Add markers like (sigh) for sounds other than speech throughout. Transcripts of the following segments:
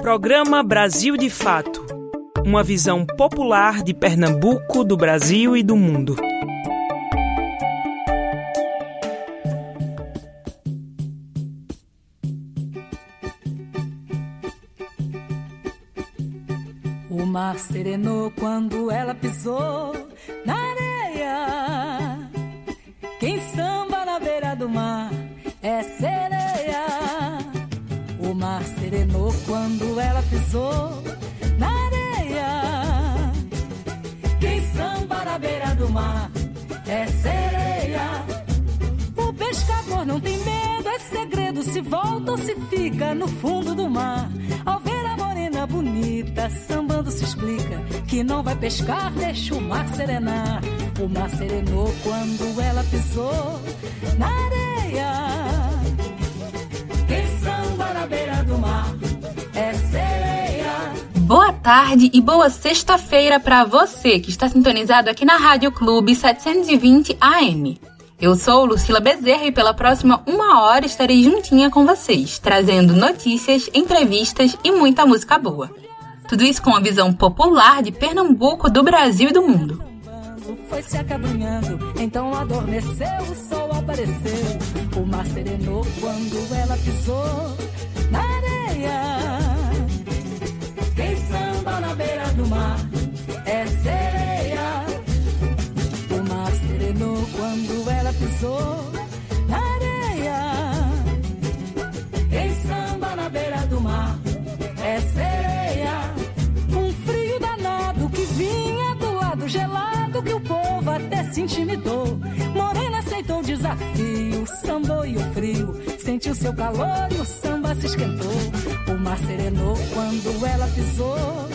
Programa Brasil de Fato Uma visão popular de Pernambuco, do Brasil e do mundo. O mar serenou quando ela pisou volta ou se fica no fundo do mar. Ao ver a morena bonita, sambando se explica que não vai pescar, deixa o mar serenar. O mar serenou quando ela pisou na areia. Quem samba na beira do mar é sereia. Boa tarde e boa sexta-feira para você que está sintonizado aqui na Rádio Clube 720 AM. Eu sou Lucila Bezerra e pela próxima uma hora estarei juntinha com vocês, trazendo notícias, entrevistas e muita música boa. Tudo isso com a visão popular de Pernambuco, do Brasil e do mundo. Foi se acabrunhando, então adormeceu, o sol apareceu. O mar serenou quando ela pisou na areia. Quem samba na beira do mar é. Serenou quando ela pisou na areia. Quem samba na beira do mar é sereia. Um frio danado que vinha do lado gelado que o povo até se intimidou. Morena aceitou o desafio, sambou e o frio. Sentiu seu calor e o samba se esquentou. O mar serenou quando ela pisou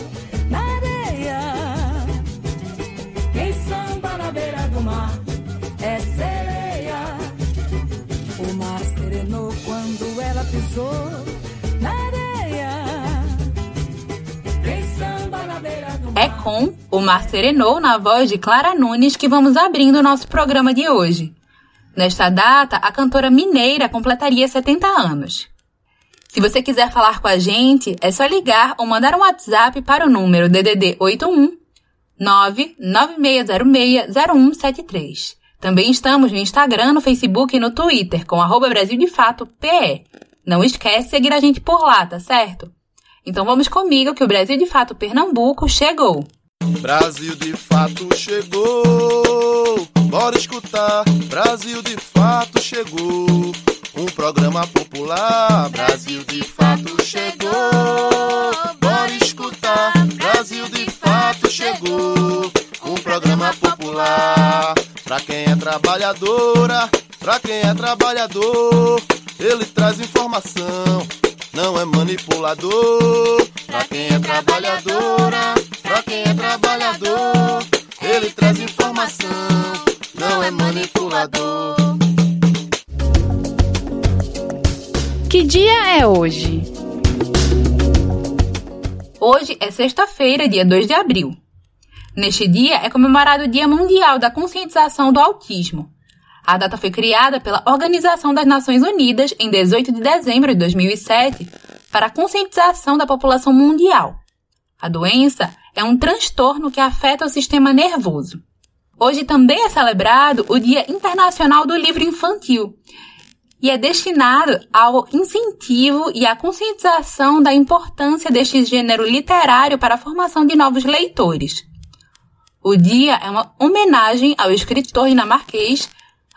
É com o Mar Serenou na voz de Clara Nunes que vamos abrindo o nosso programa de hoje. Nesta data, a cantora mineira completaria 70 anos. Se você quiser falar com a gente, é só ligar ou mandar um WhatsApp para o número DDD 81 996060173. Também estamos no Instagram, no Facebook e no Twitter com arroba Brasil de Fato PE. Não esquece de seguir a gente por lá, tá certo? Então vamos comigo que o Brasil de Fato Pernambuco chegou. Brasil de fato chegou, bora escutar. Brasil de fato chegou, um programa popular. Brasil de fato chegou, bora escutar. Brasil de fato chegou, um programa popular. Pra quem é trabalhadora, pra quem é trabalhador, ele traz informação. Não é manipulador, pra quem é trabalhadora, pra quem é trabalhador, ele traz informação, não é manipulador. Que dia é hoje? Hoje é sexta-feira, dia 2 de abril. Neste dia é comemorado o Dia Mundial da Conscientização do Autismo. A data foi criada pela Organização das Nações Unidas em 18 de dezembro de 2007 para a conscientização da população mundial. A doença é um transtorno que afeta o sistema nervoso. Hoje também é celebrado o Dia Internacional do Livro Infantil e é destinado ao incentivo e à conscientização da importância deste gênero literário para a formação de novos leitores. O dia é uma homenagem ao escritor dinamarquês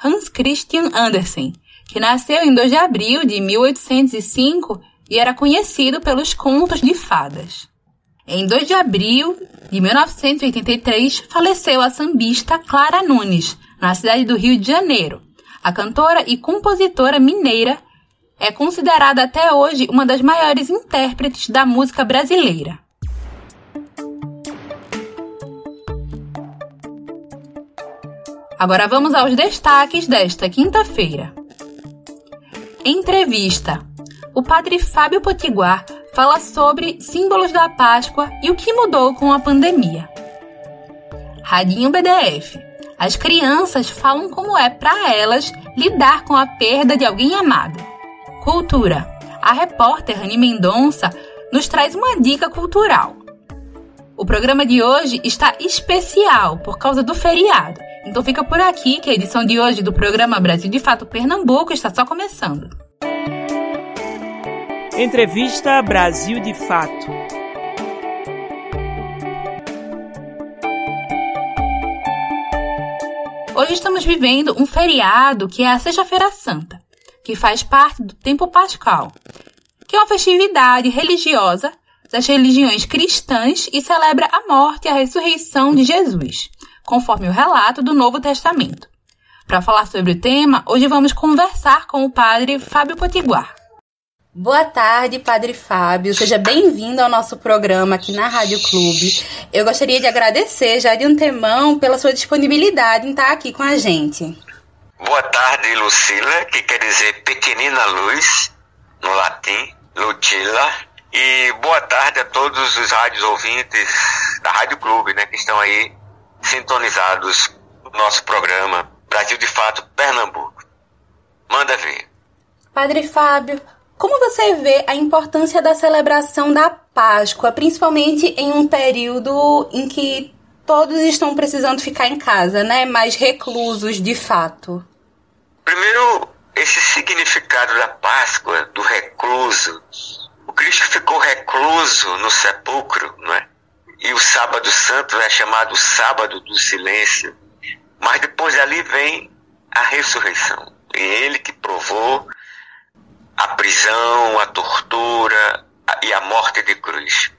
Hans Christian Andersen, que nasceu em 2 de abril de 1805 e era conhecido pelos contos de fadas. Em 2 de abril de 1983, faleceu a sambista Clara Nunes, na cidade do Rio de Janeiro. A cantora e compositora mineira é considerada até hoje uma das maiores intérpretes da música brasileira. Agora vamos aos destaques desta quinta-feira. Entrevista. O padre Fábio Potiguar fala sobre símbolos da Páscoa e o que mudou com a pandemia. Radinho BDF. As crianças falam como é para elas lidar com a perda de alguém amado. Cultura. A repórter Rani Mendonça nos traz uma dica cultural. O programa de hoje está especial por causa do feriado. Então fica por aqui que a edição de hoje do programa Brasil de Fato Pernambuco está só começando. Entrevista Brasil de Fato. Hoje estamos vivendo um feriado que é a Sexta-feira Santa, que faz parte do tempo pascal, que é uma festividade religiosa das religiões cristãs e celebra a morte e a ressurreição de Jesus, conforme o relato do Novo Testamento. Para falar sobre o tema, hoje vamos conversar com o padre Fábio Potiguar. Boa tarde, Padre Fábio. Seja bem-vindo ao nosso programa aqui na Rádio Clube. Eu gostaria de agradecer já de antemão pela sua disponibilidade em estar aqui com a gente. Boa tarde, Lucila, que quer dizer pequenina luz, no latim. Lutila. E boa tarde a todos os rádios ouvintes da Rádio Clube, né, que estão aí sintonizados no nosso programa Brasil de Fato Pernambuco. Manda ver. Padre Fábio, como você vê a importância da celebração da Páscoa, principalmente em um período em que todos estão precisando ficar em casa, né, mais reclusos de fato? Primeiro, esse significado da Páscoa, do recluso. O Cristo ficou recluso no sepulcro, não é? E o sábado santo é chamado sábado do silêncio. Mas depois ali vem a ressurreição. E ele que provou a prisão, a tortura e a morte de cruz.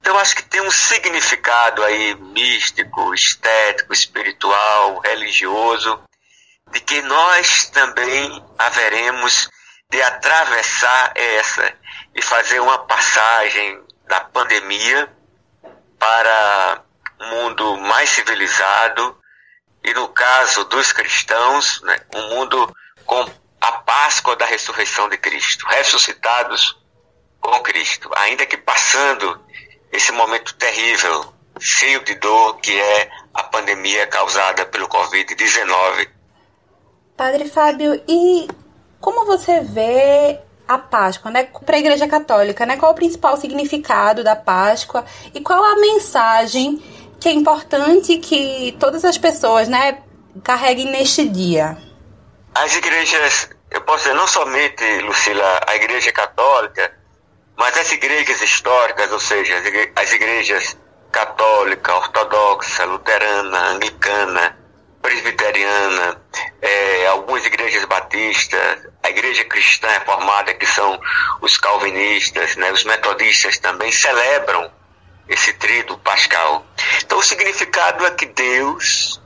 Então acho que tem um significado aí místico, estético, espiritual, religioso, de que nós também haveremos de atravessar essa e fazer uma passagem da pandemia para um mundo mais civilizado e no caso dos cristãos, né, um mundo com a Páscoa da ressurreição de Cristo, ressuscitados com Cristo, ainda que passando esse momento terrível, cheio de dor que é a pandemia causada pelo Covid-19 Padre Fábio, e como você vê a Páscoa, né? Para a Igreja Católica, né? Qual o principal significado da Páscoa e qual a mensagem que é importante que todas as pessoas, né, carreguem neste dia? As igrejas, eu posso dizer, não somente, Lucila, a Igreja Católica, mas as igrejas históricas, ou seja, as igrejas católica, ortodoxa, luterana, anglicana, presbiteriana, é, algumas igrejas batistas, a igreja cristã reformada, que são os calvinistas, né, os metodistas também celebram esse trido pascal. Então o significado é que Deus,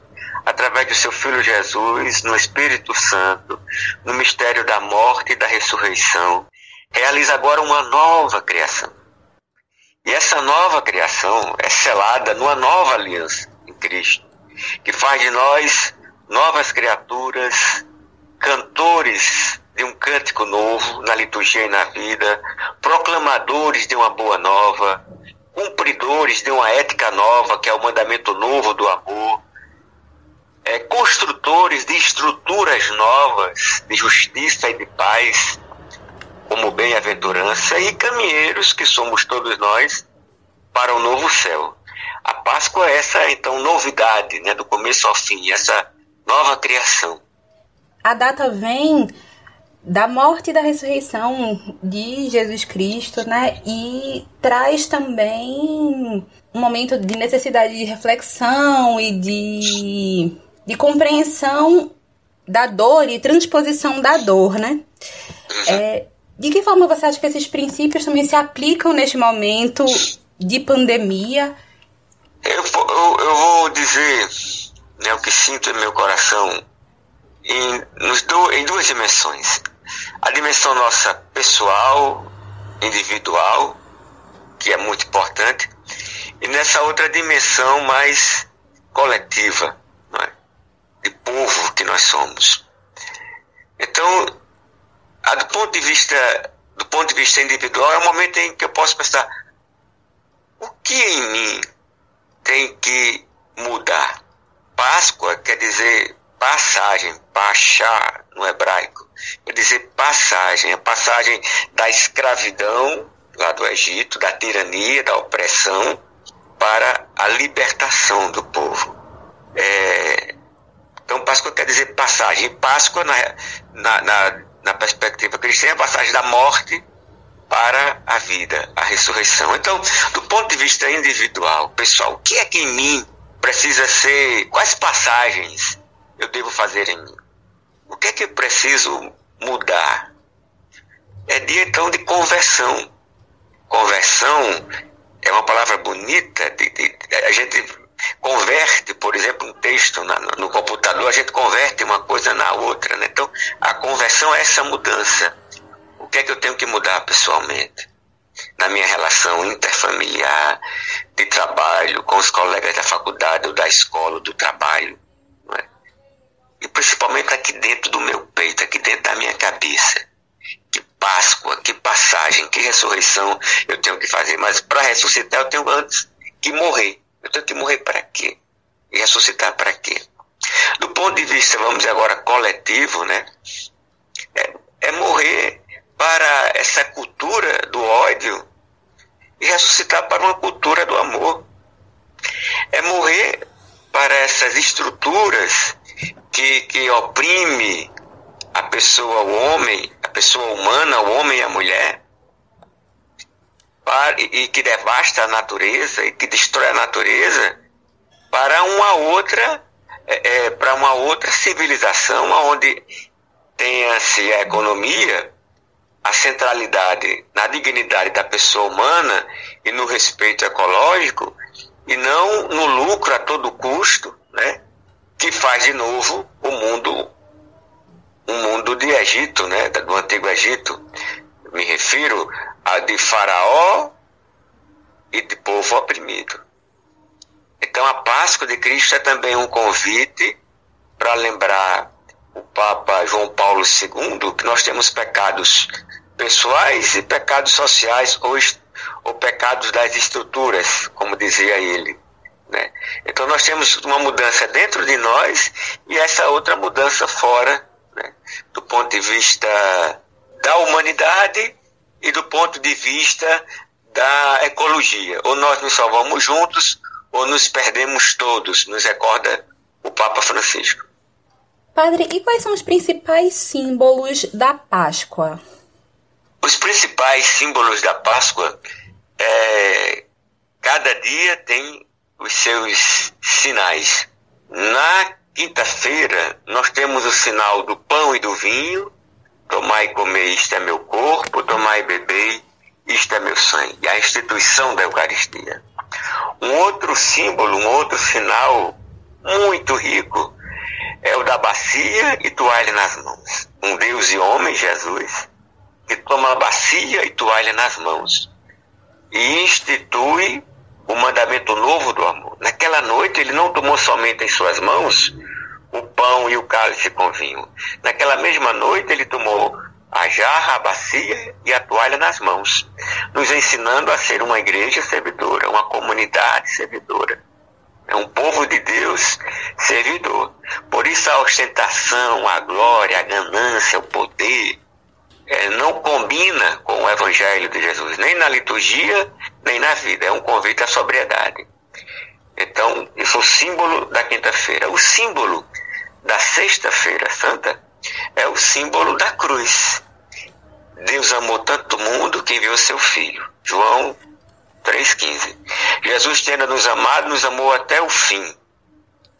através do seu Filho Jesus, no Espírito Santo, no mistério da morte e da ressurreição, realiza agora uma nova criação. E essa nova criação é selada numa nova aliança em Cristo que faz de nós novas criaturas, cantores de um cântico novo na liturgia e na vida, proclamadores de uma boa nova, cumpridores de uma ética nova, que é o mandamento novo do amor, é, construtores de estruturas novas de justiça e de paz, como bem-aventurança, e caminheiros, que somos todos nós, para o novo céu. A Páscoa é essa, então, novidade, né, do começo ao fim, essa nova criação. A data vem da morte e da ressurreição de Jesus Cristo, né? E traz também um momento de necessidade de reflexão e de, de compreensão da dor e transposição da dor, né? É, de que forma você acha que esses princípios também se aplicam neste momento de pandemia eu, eu, eu vou dizer né, o que sinto em meu coração em, nos do, em duas dimensões. A dimensão nossa pessoal, individual, que é muito importante, e nessa outra dimensão mais coletiva, é? de povo que nós somos. Então, a, do ponto de vista do ponto de vista individual é o momento em que eu posso pensar o que em mim tem que mudar. Páscoa quer dizer passagem, pachá no hebraico. Quer dizer passagem, a passagem da escravidão lá do Egito, da tirania, da opressão, para a libertação do povo. É, então, Páscoa quer dizer passagem. Páscoa, na, na, na, na perspectiva cristã, é a passagem da morte para a vida, a ressurreição. Então, do ponto de vista individual, pessoal, o que é que em mim precisa ser, quais passagens eu devo fazer em mim? O que é que eu preciso mudar? É dia então de conversão. Conversão é uma palavra bonita, de, de, a gente converte, por exemplo, um texto na, no computador, a gente converte uma coisa na outra. Né? Então, a conversão é essa mudança. Que é que eu tenho que mudar pessoalmente? Na minha relação interfamiliar, de trabalho, com os colegas da faculdade ou da escola, ou do trabalho. É? E principalmente aqui dentro do meu peito, aqui dentro da minha cabeça. Que Páscoa, que passagem, que ressurreição eu tenho que fazer. Mas para ressuscitar eu tenho antes que morrer. Eu tenho que morrer para quê? E ressuscitar para quê? Do ponto de vista, vamos dizer agora, coletivo, né? É, é morrer para essa cultura do ódio e ressuscitar para uma cultura do amor. É morrer para essas estruturas que, que oprime a pessoa, o homem, a pessoa humana, o homem e a mulher, para, e que devasta a natureza e que destrói a natureza para uma outra é, é, para uma outra civilização onde tenha-se a economia, a centralidade na dignidade da pessoa humana e no respeito ecológico e não no lucro a todo custo, né? Que faz de novo o mundo um mundo de Egito, né? Do antigo Egito. Me refiro a de Faraó e de povo oprimido. Então a Páscoa de Cristo é também um convite para lembrar o Papa João Paulo II que nós temos pecados pessoais e pecados sociais ou, ou pecados das estruturas, como dizia ele. Né? Então nós temos uma mudança dentro de nós e essa outra mudança fora, né? do ponto de vista da humanidade e do ponto de vista da ecologia. Ou nós nos salvamos juntos ou nos perdemos todos, nos recorda o Papa Francisco. Padre, e quais são os principais símbolos da Páscoa? Os principais símbolos da Páscoa é cada dia tem os seus sinais. Na quinta-feira nós temos o sinal do pão e do vinho. Tomai e comer, isto é meu corpo, tomai e beber, isto é meu sangue. A instituição da Eucaristia. Um outro símbolo, um outro sinal muito rico é o da bacia e toalha nas mãos. Um Deus e homem, Jesus, que toma a bacia e toalha nas mãos e institui o mandamento novo do amor. Naquela noite ele não tomou somente em suas mãos o pão e o cálice com vinho. Naquela mesma noite ele tomou a jarra, a bacia e a toalha nas mãos, nos ensinando a ser uma igreja servidora, uma comunidade servidora. É um povo de Deus servidor. Por isso a ostentação, a glória, a ganância, o poder, é, não combina com o Evangelho de Jesus, nem na liturgia, nem na vida. É um convite à sobriedade. Então, isso é o símbolo da quinta-feira. O símbolo da sexta-feira santa é o símbolo da cruz. Deus amou tanto o mundo que enviou seu Filho. João 3,15. Jesus, tendo nos amado, nos amou até o fim.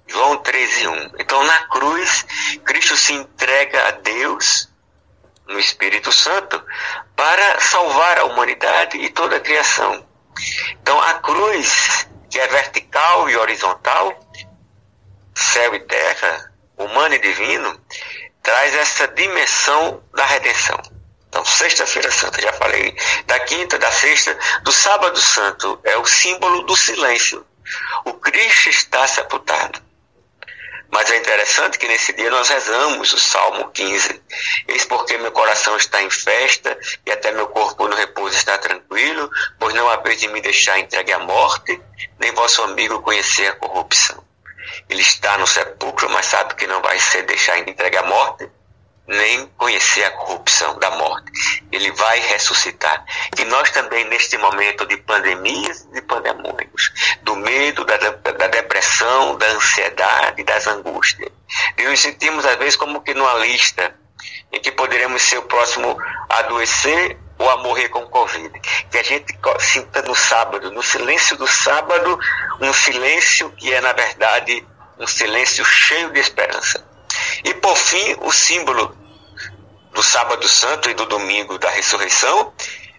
João 13,1. Então, na cruz, Cristo se entrega a Deus no Espírito Santo para salvar a humanidade e toda a criação. Então, a cruz, que é vertical e horizontal, céu e terra, humano e divino, traz essa dimensão da redenção. Então, Sexta-feira Santa, já falei, da quinta, da sexta, do Sábado Santo, é o símbolo do silêncio. O Cristo está sepultado. Mas é interessante que nesse dia nós rezamos o Salmo 15. Eis porque meu coração está em festa e até meu corpo no repouso está tranquilo, pois não há vez de me deixar entregue à morte, nem vosso amigo conhecer a corrupção. Ele está no sepulcro, mas sabe que não vai ser deixar entregue à morte, nem conhecer a corrupção da morte. Ele vai ressuscitar. Que nós também, neste momento de pandemias e de pandemônios, do medo, da, da depressão, da ansiedade, das angústias, e nos sentimos, às vezes, como que numa lista em que poderemos ser o próximo a adoecer ou a morrer com Covid. Que a gente sinta no sábado, no silêncio do sábado, um silêncio que é, na verdade, um silêncio cheio de esperança. E por fim, o símbolo do sábado santo e do domingo da ressurreição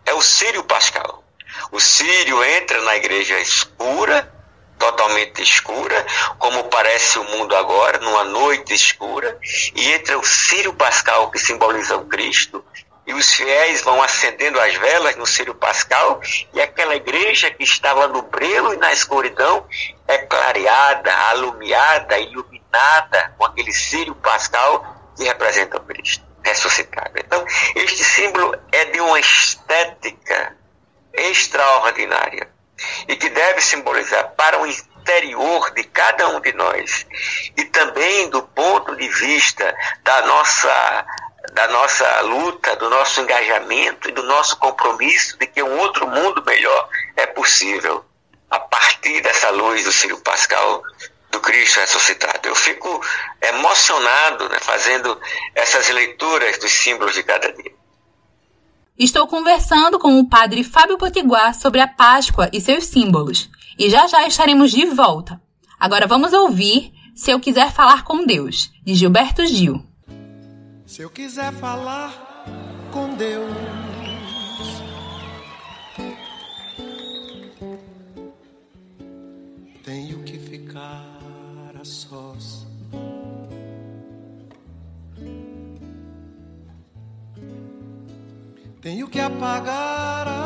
é o Sírio Pascal. O Sírio entra na igreja escura, totalmente escura, como parece o mundo agora, numa noite escura, e entra o Sírio Pascal, que simboliza o Cristo, e os fiéis vão acendendo as velas no Sírio Pascal, e aquela igreja que estava no breu e na escuridão é clareada, alumiada, iluminada com aquele Sírio Pascal que representa o Cristo ressuscitado. Então, este símbolo é de uma estética extraordinária e que deve simbolizar para o interior de cada um de nós e também do ponto de vista da nossa da nossa luta, do nosso engajamento e do nosso compromisso de que um outro mundo melhor é possível a partir dessa luz do Círio Pascal do Cristo ressuscitado. Eu fico emocionado né, fazendo essas leituras dos símbolos de cada dia. Estou conversando com o padre Fábio Potiguar sobre a Páscoa e seus símbolos. E já já estaremos de volta. Agora vamos ouvir Se Eu Quiser Falar com Deus, de Gilberto Gil. Se eu quiser falar com Deus, tenho que ficar a sós. Tenho que apagar a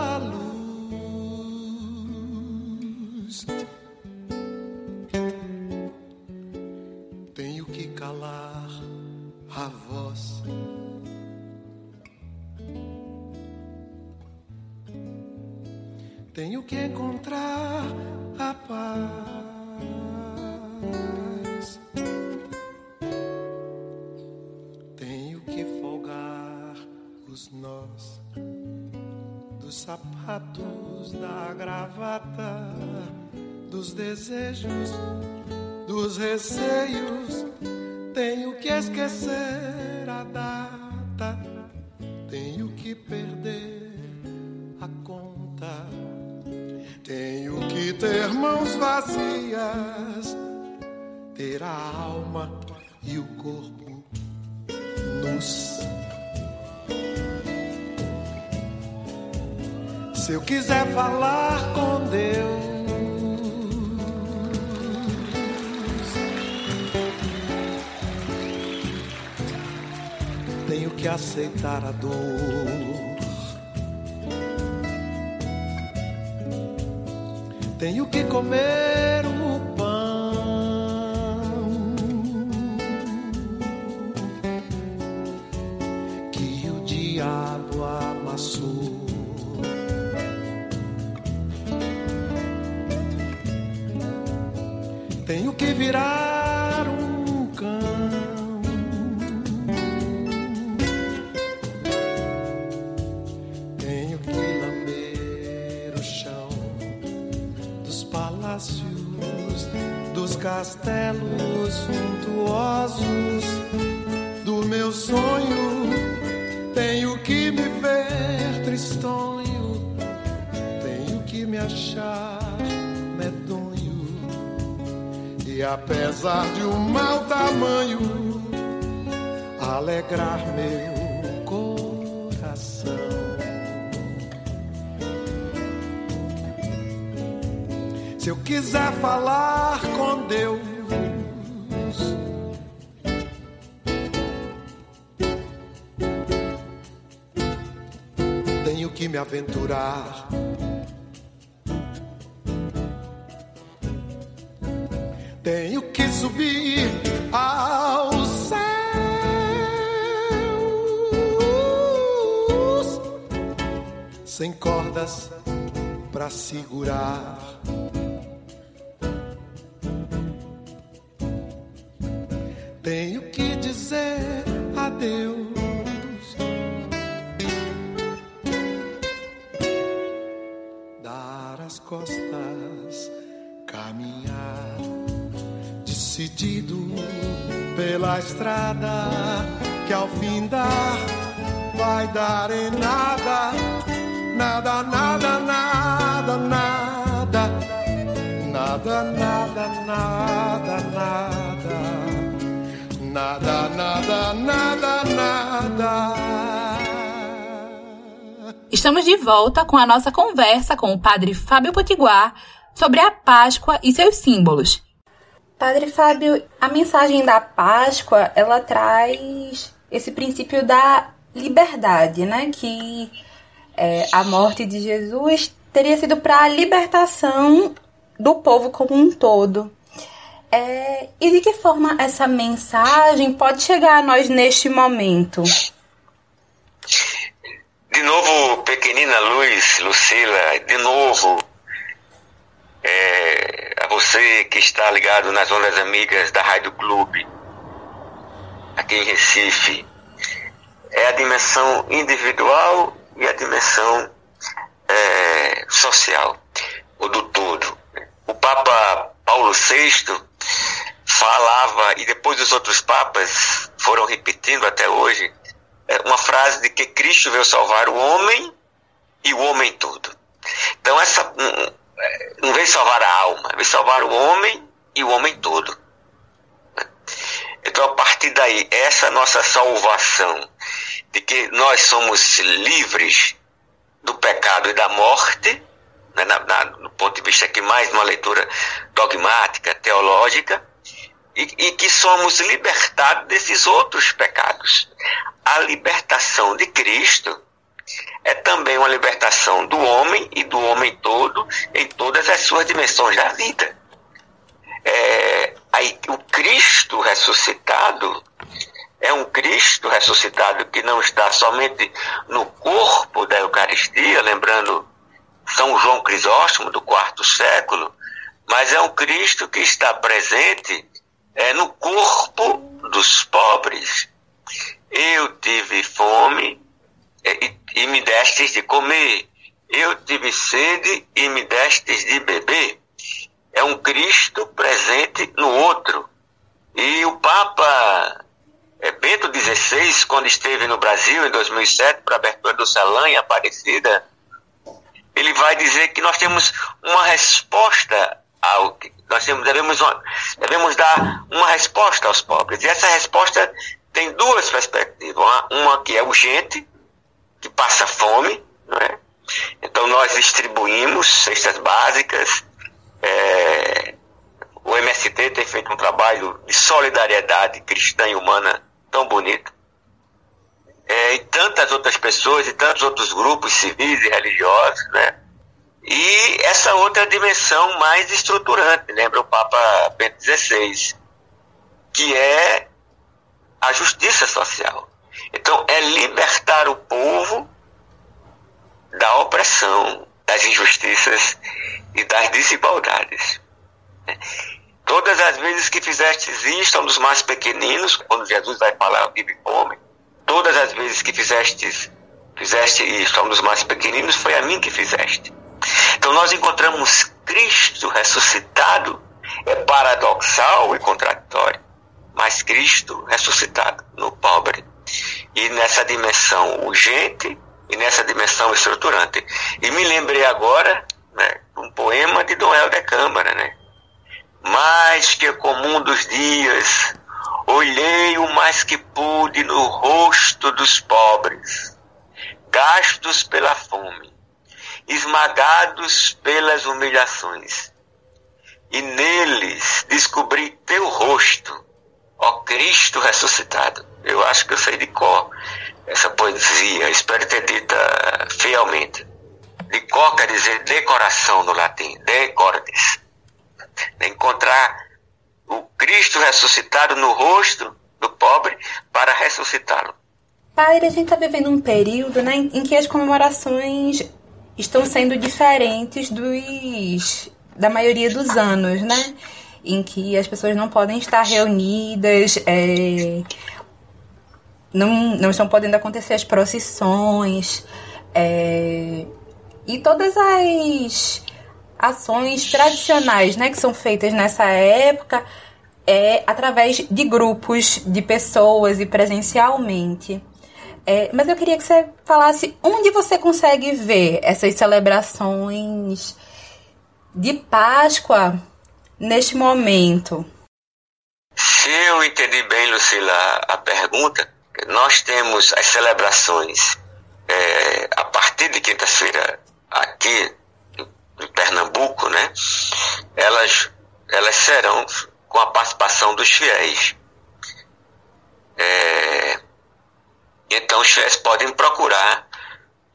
aceitar a dor. Tenho que comer castelos suntuosos do meu sonho. Tenho que me ver tristonho, tenho que me achar medonho. E apesar de um mau tamanho, alegrar meu Se eu quiser falar com Deus, tenho que me aventurar. Tenho que subir aos céus sem cordas para segurar. Deus. Dar as costas, caminhar, decidido pela estrada que ao fim dar vai dar em nada, nada, nada, nada, nada, nada, nada, nada, nada. nada nada, nada, nada. Estamos de volta com a nossa conversa com o padre Fábio Potiguar sobre a Páscoa e seus símbolos. Padre Fábio, a mensagem da Páscoa, ela traz esse princípio da liberdade, né? Que é, a morte de Jesus teria sido para a libertação do povo como um todo. É, e de que forma essa mensagem pode chegar a nós neste momento? De novo, pequenina Luz, Lucila, de novo, é, a você que está ligado nas ondas amigas da Rádio Clube, aqui em Recife, é a dimensão individual e a dimensão é, social, o do todo. O Papa Paulo VI falava, e depois os outros papas foram repetindo até hoje, uma frase de que Cristo veio salvar o homem e o homem todo. Então essa não veio salvar a alma, veio salvar o homem e o homem todo. Então a partir daí, essa nossa salvação, de que nós somos livres do pecado e da morte, né, na, na, no ponto de vista aqui mais uma leitura dogmática, teológica, e, e que somos libertados desses outros pecados a libertação de Cristo é também uma libertação do homem e do homem todo em todas as suas dimensões da vida. É, aí, o Cristo ressuscitado é um Cristo ressuscitado que não está somente no corpo da Eucaristia, lembrando São João Crisóstomo do quarto século, mas é um Cristo que está presente é, no corpo dos pobres, eu tive fome e, e me destes de comer. Eu tive sede e me destes de beber. É um Cristo presente no outro. E o Papa é, Bento XVI, quando esteve no Brasil em 2007 para a abertura do Salão em Aparecida, ele vai dizer que nós temos uma resposta ao nós devemos, devemos dar uma resposta aos pobres. E essa resposta tem duas perspectivas. Uma, uma que é urgente, que passa fome, não é? Então nós distribuímos cestas básicas. É, o MST tem feito um trabalho de solidariedade cristã e humana tão bonito. É, e tantas outras pessoas e tantos outros grupos civis e religiosos, né? E essa outra dimensão mais estruturante, lembra o Papa Bento XVI, que é a justiça social. Então, é libertar o povo da opressão, das injustiças e das desigualdades. Todas as vezes que fizestes isto a dos mais pequeninos, quando Jesus vai falar vive fome, todas as vezes que fizestes, fizeste isto a dos mais pequeninos, foi a mim que fizeste. Então nós encontramos Cristo ressuscitado, é paradoxal e contraditório mas Cristo ressuscitado no pobre. E nessa dimensão urgente e nessa dimensão estruturante. E me lembrei agora né, um poema de Dom Helder Câmara, né? Mais que comum dos dias, olhei o mais que pude no rosto dos pobres, gastos pela fome, esmagados pelas humilhações. E neles descobri teu rosto, Ó Cristo ressuscitado. Eu acho que eu sei de cor essa poesia, espero ter dita fielmente. De cor quer dizer decoração no latim, decordes. Encontrar o Cristo ressuscitado no rosto do pobre para ressuscitá-lo. Padre, a gente está vivendo um período né, em que as comemorações estão sendo diferentes dos da maioria dos anos, né? em que as pessoas não podem estar reunidas, é, não, não estão podendo acontecer as procissões, é, e todas as ações tradicionais, né, que são feitas nessa época, é através de grupos de pessoas e presencialmente. É, mas eu queria que você falasse onde você consegue ver essas celebrações de Páscoa neste momento. Se eu entendi bem, Lucila, a pergunta, nós temos as celebrações é, a partir de quinta-feira aqui em Pernambuco, né? Elas, elas serão com a participação dos fiéis. É, então os fiéis podem procurar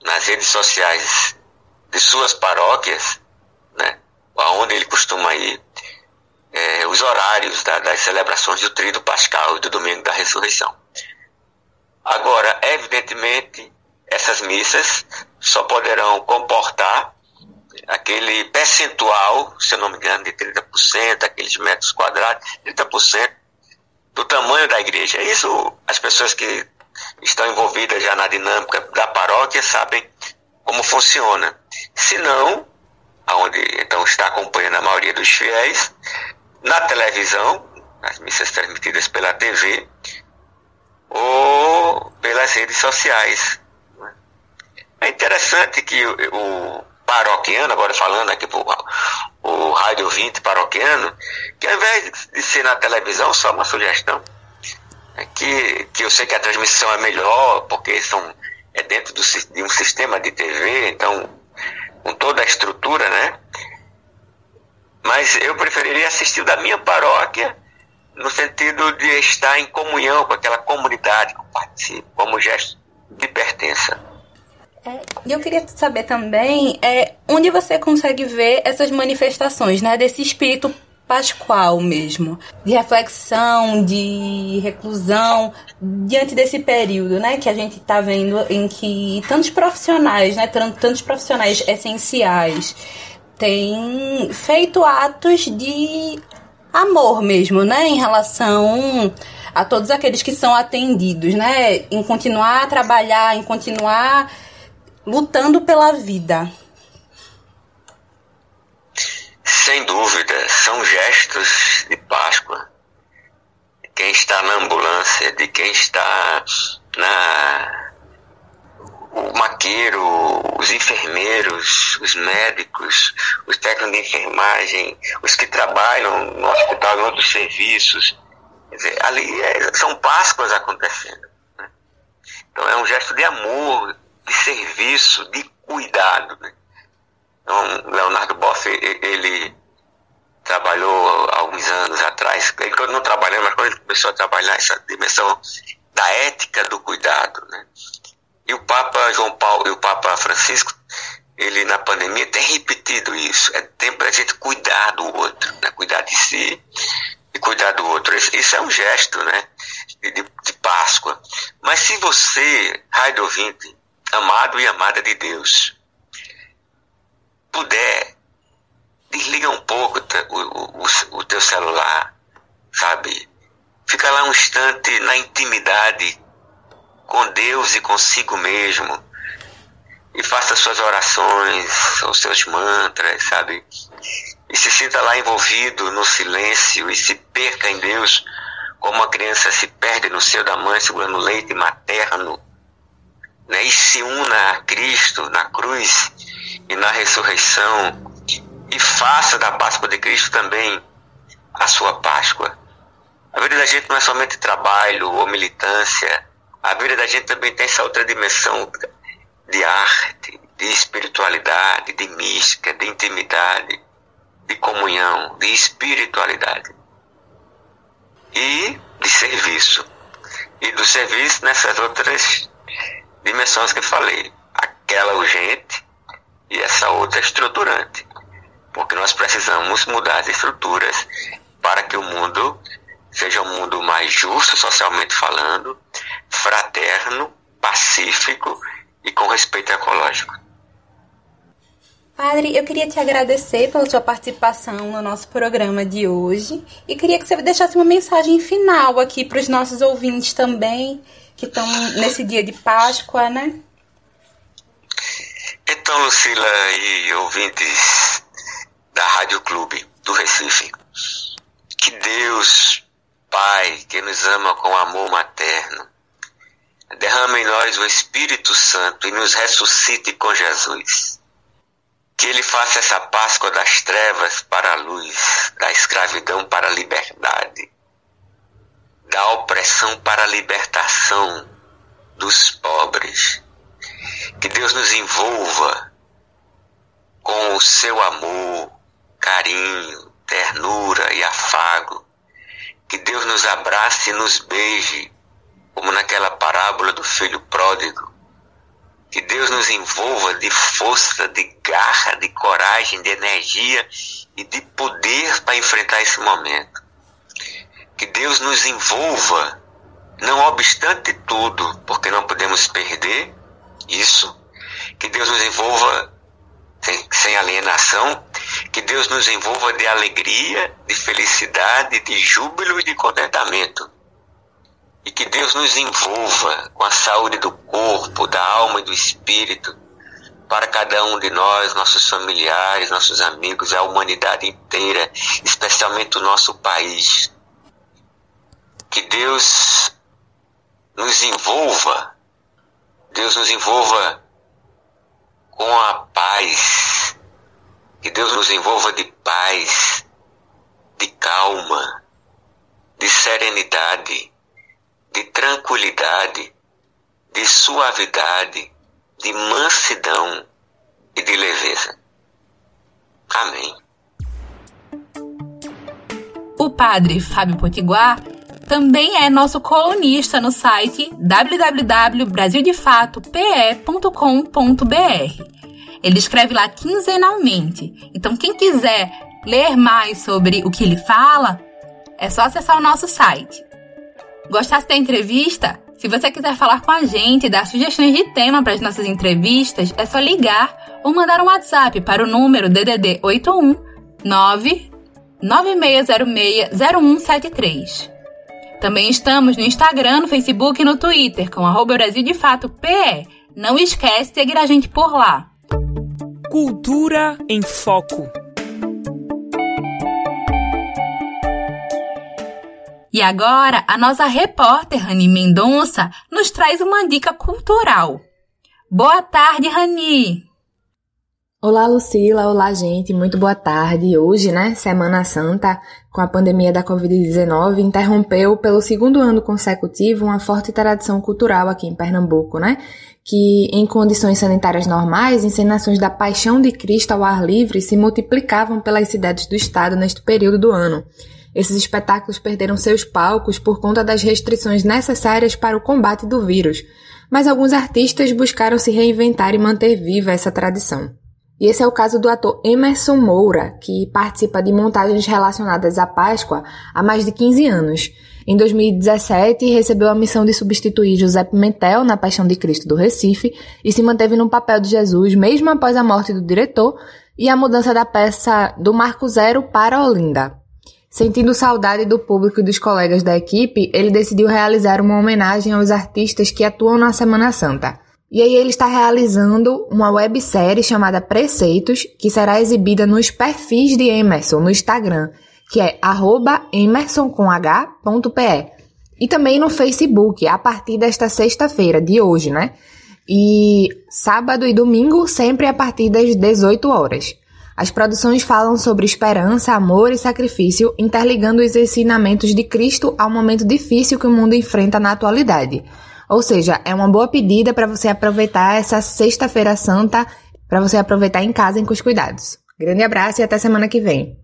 nas redes sociais de suas paróquias, né? Aonde ele costuma ir, é, os horários da, das celebrações do Tríduo Pascal e do Domingo da Ressurreição. Agora, evidentemente, essas missas só poderão comportar aquele percentual, se eu não me engano, de 30%, aqueles metros quadrados, 30% do tamanho da igreja. Isso as pessoas que estão envolvidas já na dinâmica da paróquia sabem como funciona. Se não, aonde então está acompanhando a maioria dos fiéis, na televisão, as missas transmitidas pela TV ou pelas redes sociais. É interessante que o, o paroquiano, agora falando aqui pro o rádio 20 paroquiano, que ao invés de ser na televisão, só uma sugestão, que, que eu sei que a transmissão é melhor, porque são, é dentro do, de um sistema de TV, então, com toda a estrutura, né? Mas eu preferiria assistir da minha paróquia, no sentido de estar em comunhão com aquela comunidade que eu participo, como gesto de pertença. É, e eu queria saber também é, onde você consegue ver essas manifestações, né? Desse espírito pascual mesmo, de reflexão, de reclusão, diante desse período, né, que a gente está vendo em que tantos profissionais, né, tantos profissionais essenciais têm feito atos de amor mesmo, né, em relação a todos aqueles que são atendidos, né, em continuar a trabalhar, em continuar lutando pela vida. Sem dúvida, são gestos de Páscoa. De quem está na ambulância, de quem está na. O maqueiro, os enfermeiros, os médicos, os técnicos de enfermagem, os que trabalham no hospital e outros serviços. Dizer, ali é, são Páscoas acontecendo. Né? Então é um gesto de amor, de serviço, de cuidado. Né? Então, Leonardo Boff, ele trabalhou alguns anos atrás, ele não trabalhando, mas quando ele começou a trabalhar essa dimensão da ética do cuidado, né? E o Papa João Paulo e o Papa Francisco, ele na pandemia tem repetido isso. É tempo da gente cuidar do outro, né? Cuidar de si e cuidar do outro. Isso é um gesto, né? De, de Páscoa. Mas se você, raio ouvinte, amado e amada de Deus, puder, desliga um pouco o, o, o teu celular, sabe? Fica lá um instante na intimidade com Deus e consigo mesmo. E faça suas orações, os seus mantras, sabe? E se sinta lá envolvido no silêncio e se perca em Deus, como uma criança se perde no seio da mãe segurando leite materno né, e se una a Cristo na cruz e na ressurreição e faça da Páscoa de Cristo também a sua Páscoa. A vida da gente não é somente trabalho ou militância, a vida da gente também tem essa outra dimensão de arte, de espiritualidade, de mística, de intimidade, de comunhão, de espiritualidade e de serviço. E do serviço nessas outras dimensões que eu falei. Aquela urgente e essa outra estruturante. Porque nós precisamos mudar as estruturas para que o mundo seja um mundo mais justo, socialmente falando, fraterno, pacífico e com respeito ecológico. Padre, eu queria te agradecer pela sua participação no nosso programa de hoje e queria que você deixasse uma mensagem final aqui para os nossos ouvintes também que estão nesse dia de Páscoa, né? Então, Lucila e ouvintes, Rádio Clube do Recife. Que Deus, Pai, que nos ama com amor materno, derrame em nós o Espírito Santo e nos ressuscite com Jesus. Que Ele faça essa Páscoa das trevas para a luz, da escravidão para a liberdade, da opressão para a libertação dos pobres. Que Deus nos envolva com o seu amor, carinho, ternura e afago. Que Deus nos abrace e nos beije, como naquela parábola do filho pródigo. Que Deus nos envolva de força, de garra, de coragem, de energia e de poder para enfrentar esse momento. Que Deus nos envolva, não obstante tudo, porque não podemos perder isso. Que Deus nos envolva sem, sem alienação, que Deus nos envolva de alegria, de felicidade, de júbilo e de contentamento. E que Deus nos envolva com a saúde do corpo, da alma e do espírito, para cada um de nós, nossos familiares, nossos amigos, a humanidade inteira, especialmente o nosso país. Que Deus nos envolva, Deus nos envolva com a paz. Que Deus nos envolva de paz, de calma, de serenidade, de tranquilidade, de suavidade, de mansidão e de leveza. Amém. O padre Fábio Potiguar também é nosso colunista no site www.brasildefato.pe.com.br. Ele escreve lá quinzenalmente. Então, quem quiser ler mais sobre o que ele fala, é só acessar o nosso site. Gostasse da entrevista? Se você quiser falar com a gente e dar sugestões de tema para as nossas entrevistas, é só ligar ou mandar um WhatsApp para o número DDD 81 9 96060173. Também estamos no Instagram, no Facebook e no Twitter com arroba Brasil de Fato PE. Não esquece de seguir a gente por lá. Cultura em Foco. E agora, a nossa repórter Rani Mendonça nos traz uma dica cultural. Boa tarde, Rani! Olá, Lucila. Olá, gente. Muito boa tarde. Hoje, né, Semana Santa, com a pandemia da Covid-19, interrompeu pelo segundo ano consecutivo uma forte tradição cultural aqui em Pernambuco, né? Que, em condições sanitárias normais, encenações da Paixão de Cristo ao ar livre se multiplicavam pelas cidades do estado neste período do ano. Esses espetáculos perderam seus palcos por conta das restrições necessárias para o combate do vírus, mas alguns artistas buscaram se reinventar e manter viva essa tradição. E esse é o caso do ator Emerson Moura, que participa de montagens relacionadas à Páscoa há mais de 15 anos. Em 2017, recebeu a missão de substituir José Pimentel na Paixão de Cristo do Recife e se manteve no papel de Jesus mesmo após a morte do diretor e a mudança da peça do Marco Zero para Olinda. Sentindo saudade do público e dos colegas da equipe, ele decidiu realizar uma homenagem aos artistas que atuam na Semana Santa. E aí ele está realizando uma websérie chamada Preceitos, que será exibida nos perfis de Emerson no Instagram, que é emerson.pe. E também no Facebook, a partir desta sexta-feira, de hoje, né? E sábado e domingo, sempre a partir das 18 horas. As produções falam sobre esperança, amor e sacrifício, interligando os ensinamentos de Cristo ao momento difícil que o mundo enfrenta na atualidade. Ou seja, é uma boa pedida para você aproveitar essa Sexta-feira Santa, para você aproveitar em casa com os cuidados. Grande abraço e até semana que vem.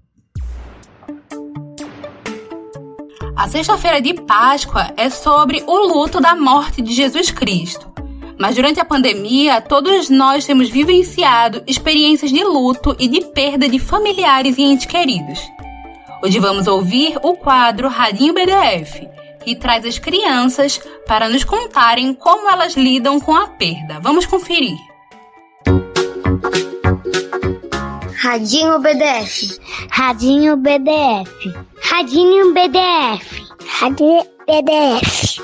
A Sexta-feira de Páscoa é sobre o luto da morte de Jesus Cristo. Mas durante a pandemia, todos nós temos vivenciado experiências de luto e de perda de familiares e entes queridos. Hoje vamos ouvir o quadro Radinho BDF, que traz as crianças para nos contarem como elas lidam com a perda. Vamos conferir. Radinho BDF. Radinho BDF. Radinho BDF. Radinho BDF.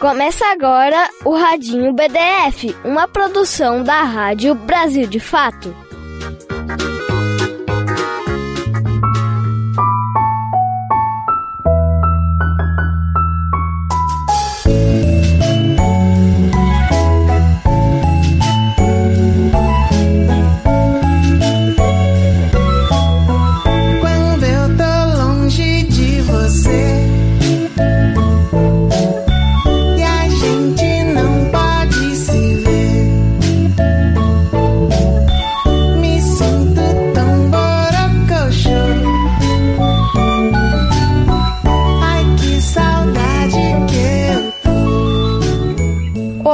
Começa agora o Radinho BDF, uma produção da Rádio Brasil de Fato.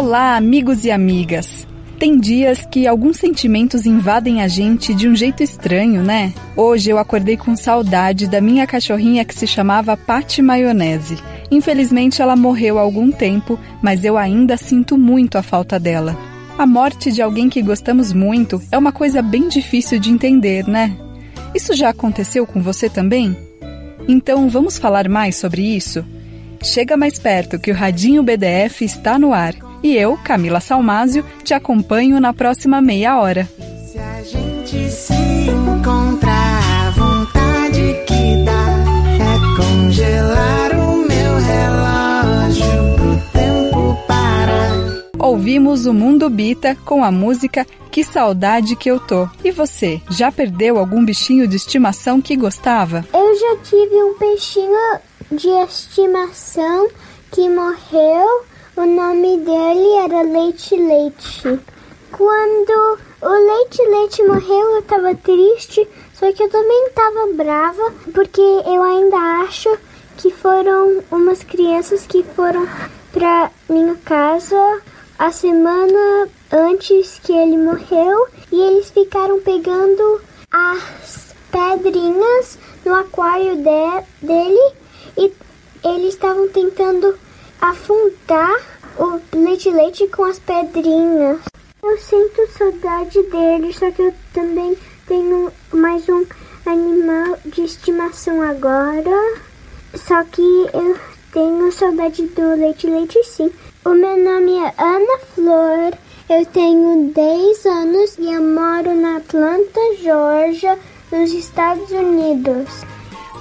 Olá, amigos e amigas! Tem dias que alguns sentimentos invadem a gente de um jeito estranho, né? Hoje eu acordei com saudade da minha cachorrinha que se chamava Pati Maionese. Infelizmente ela morreu há algum tempo, mas eu ainda sinto muito a falta dela. A morte de alguém que gostamos muito é uma coisa bem difícil de entender, né? Isso já aconteceu com você também? Então vamos falar mais sobre isso? Chega mais perto que o Radinho BDF está no ar. E eu, Camila Salmásio, te acompanho na próxima meia hora. Se a gente se encontrar, a vontade que dá é congelar o meu relógio pro tempo parar. Ouvimos o Mundo Bita com a música Que Saudade Que Eu Tô. E você, já perdeu algum bichinho de estimação que gostava? Eu já tive um peixinho de estimação que morreu o nome dele era Leite Leite. Quando o Leite Leite morreu, eu tava triste, só que eu também tava brava, porque eu ainda acho que foram umas crianças que foram pra minha casa a semana antes que ele morreu e eles ficaram pegando as pedrinhas no aquário de, dele e eles estavam tentando afundar o leite leite com as pedrinhas. Eu sinto saudade dele, só que eu também tenho mais um animal de estimação agora. Só que eu tenho saudade do leite leite sim. O meu nome é Ana Flor. Eu tenho 10 anos e eu moro na Atlanta, Georgia, nos Estados Unidos.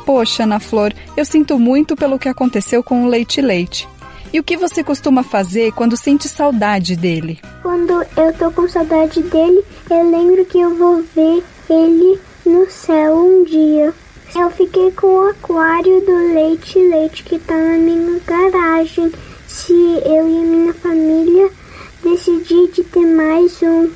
Poxa, Ana Flor, eu sinto muito pelo que aconteceu com o leite leite. E o que você costuma fazer quando sente saudade dele? Quando eu tô com saudade dele, eu lembro que eu vou ver ele no céu um dia. Eu fiquei com o aquário do leite leite que tá na minha garagem. Se eu e minha família decidir de ter mais um